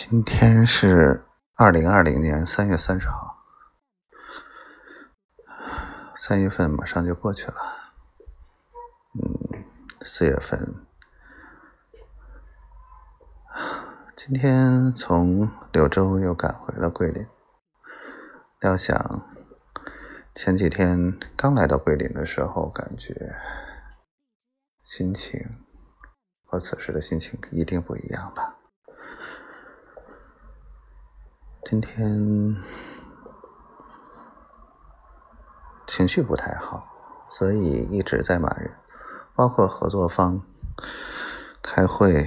今天是二零二零年三月三十号，三月份马上就过去了，嗯，四月份，今天从柳州又赶回了桂林。料想前几天刚来到桂林的时候，感觉心情和此时的心情一定不一样吧。今天情绪不太好，所以一直在骂人，包括合作方开会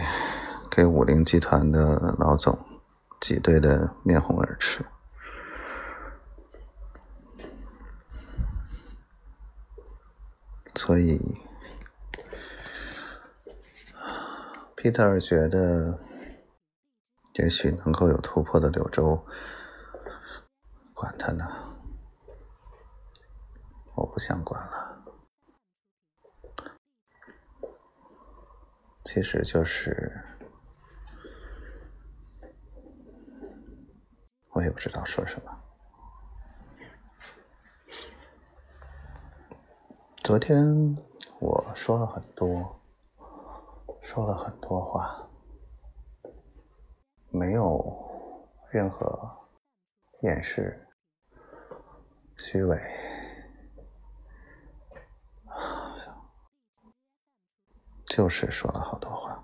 给五菱集团的老总挤兑的面红耳赤，所以 Peter 觉得。也许能够有突破的柳州，管他呢，我不想管了。其实就是，我也不知道说什么。昨天我说了很多，说了很多话。没有任何掩饰、虚伪，就是说了好多话。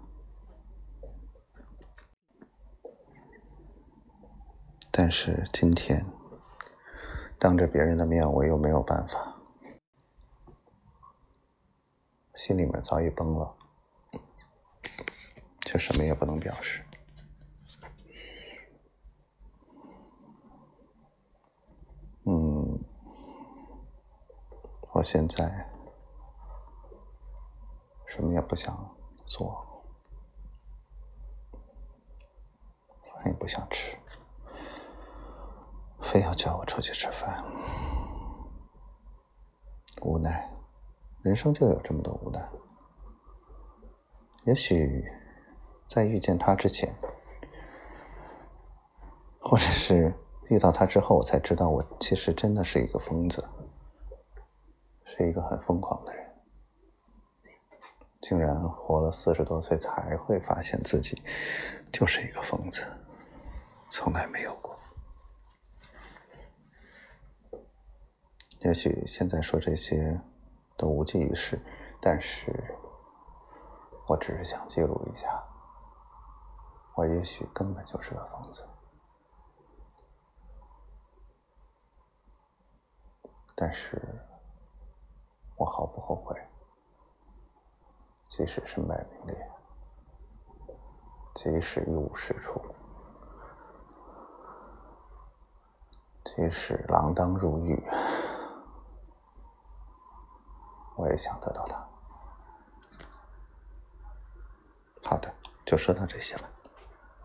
但是今天当着别人的面，我又没有办法，心里面早已崩了，却什么也不能表示。现在什么也不想做，饭也不想吃，非要叫我出去吃饭，无奈，人生就有这么多无奈。也许在遇见他之前，或者是。遇到他之后，我才知道我其实真的是一个疯子，是一个很疯狂的人，竟然活了四十多岁才会发现自己就是一个疯子，从来没有过。也许现在说这些都无济于事，但是我只是想记录一下，我也许根本就是个疯子。但是，我毫不后悔，即使身败名裂，即使一无是处，即使锒铛入狱，我也想得到他。好的，就说到这些了。